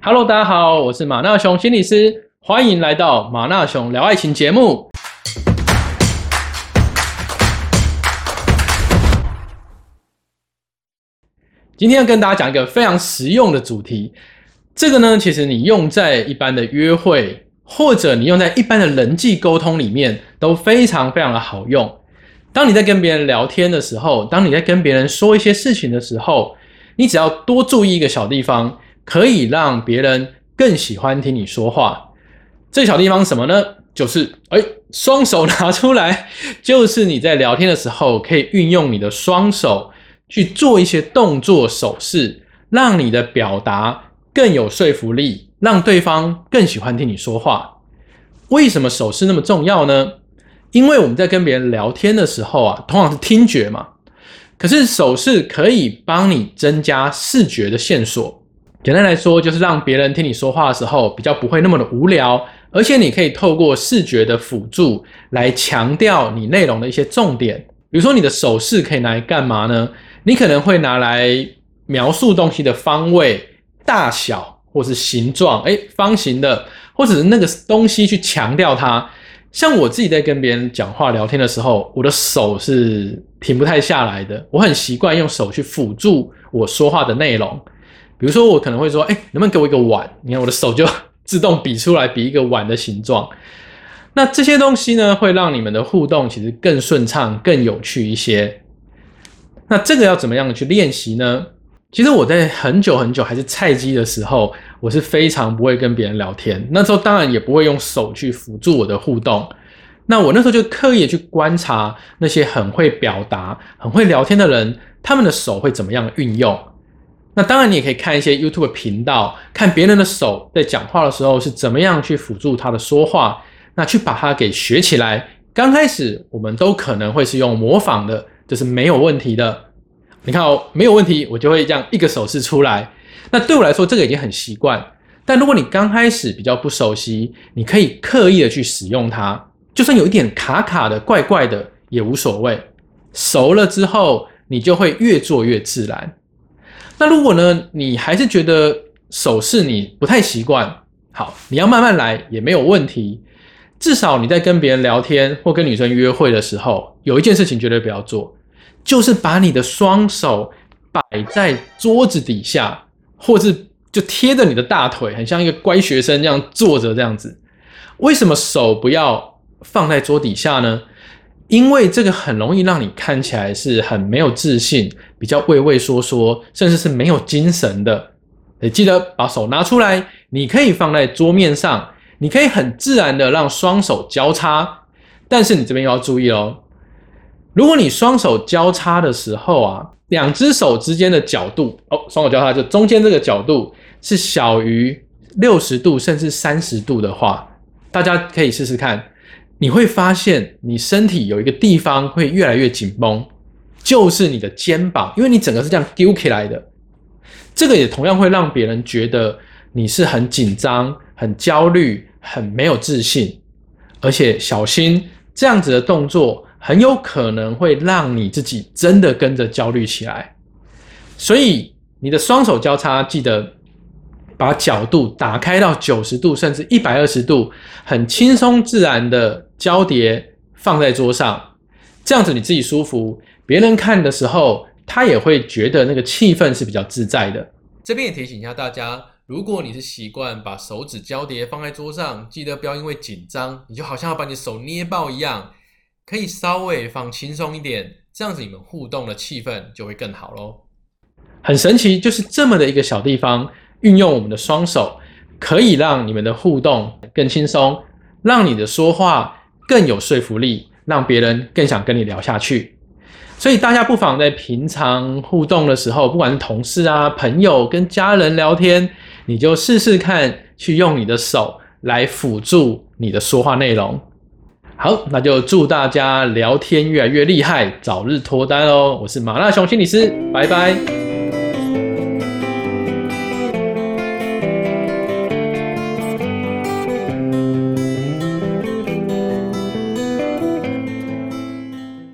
Hello，大家好，我是马纳熊心理师，欢迎来到马纳熊聊爱情节目。今天要跟大家讲一个非常实用的主题，这个呢，其实你用在一般的约会，或者你用在一般的人际沟通里面，都非常非常的好用。当你在跟别人聊天的时候，当你在跟别人说一些事情的时候，你只要多注意一个小地方，可以让别人更喜欢听你说话。这小地方什么呢？就是哎，双手拿出来，就是你在聊天的时候可以运用你的双手去做一些动作手势，让你的表达更有说服力，让对方更喜欢听你说话。为什么手势那么重要呢？因为我们在跟别人聊天的时候啊，通常是听觉嘛，可是手势可以帮你增加视觉的线索。简单来说，就是让别人听你说话的时候比较不会那么的无聊，而且你可以透过视觉的辅助来强调你内容的一些重点。比如说，你的手势可以拿来干嘛呢？你可能会拿来描述东西的方位、大小或是形状，诶，方形的，或者是那个东西去强调它。像我自己在跟别人讲话聊天的时候，我的手是停不太下来的。我很习惯用手去辅助我说话的内容。比如说，我可能会说：“哎，能不能给我一个碗？”你看，我的手就 自动比出来，比一个碗的形状。那这些东西呢，会让你们的互动其实更顺畅、更有趣一些。那这个要怎么样去练习呢？其实我在很久很久还是菜鸡的时候，我是非常不会跟别人聊天。那时候当然也不会用手去辅助我的互动。那我那时候就刻意去观察那些很会表达、很会聊天的人，他们的手会怎么样运用。那当然你也可以看一些 YouTube 频道，看别人的手在讲话的时候是怎么样去辅助他的说话，那去把它给学起来。刚开始我们都可能会是用模仿的，这是没有问题的。你看哦，没有问题，我就会这样一个手势出来。那对我来说，这个已经很习惯。但如果你刚开始比较不熟悉，你可以刻意的去使用它，就算有一点卡卡的、怪怪的也无所谓。熟了之后，你就会越做越自然。那如果呢，你还是觉得手势你不太习惯，好，你要慢慢来也没有问题。至少你在跟别人聊天或跟女生约会的时候，有一件事情绝对不要做。就是把你的双手摆在桌子底下，或是就贴着你的大腿，很像一个乖学生这样坐着这样子。为什么手不要放在桌底下呢？因为这个很容易让你看起来是很没有自信，比较畏畏缩缩，甚至是没有精神的。你记得把手拿出来，你可以放在桌面上，你可以很自然的让双手交叉，但是你这边要注意哦。如果你双手交叉的时候啊，两只手之间的角度哦，双手交叉就中间这个角度是小于六十度甚至三十度的话，大家可以试试看，你会发现你身体有一个地方会越来越紧绷，就是你的肩膀，因为你整个是这样丢起来的，这个也同样会让别人觉得你是很紧张、很焦虑、很没有自信，而且小心这样子的动作。很有可能会让你自己真的跟着焦虑起来，所以你的双手交叉，记得把角度打开到九十度甚至一百二十度，很轻松自然的交叠放在桌上，这样子你自己舒服，别人看的时候他也会觉得那个气氛是比较自在的。这边也提醒一下大家，如果你是习惯把手指交叠放在桌上，记得不要因为紧张，你就好像要把你手捏爆一样。可以稍微放轻松一点，这样子你们互动的气氛就会更好喽。很神奇，就是这么的一个小地方，运用我们的双手，可以让你们的互动更轻松，让你的说话更有说服力，让别人更想跟你聊下去。所以大家不妨在平常互动的时候，不管是同事啊、朋友、跟家人聊天，你就试试看，去用你的手来辅助你的说话内容。好，那就祝大家聊天越来越厉害，早日脱单哦！我是麻辣熊心理师，拜拜。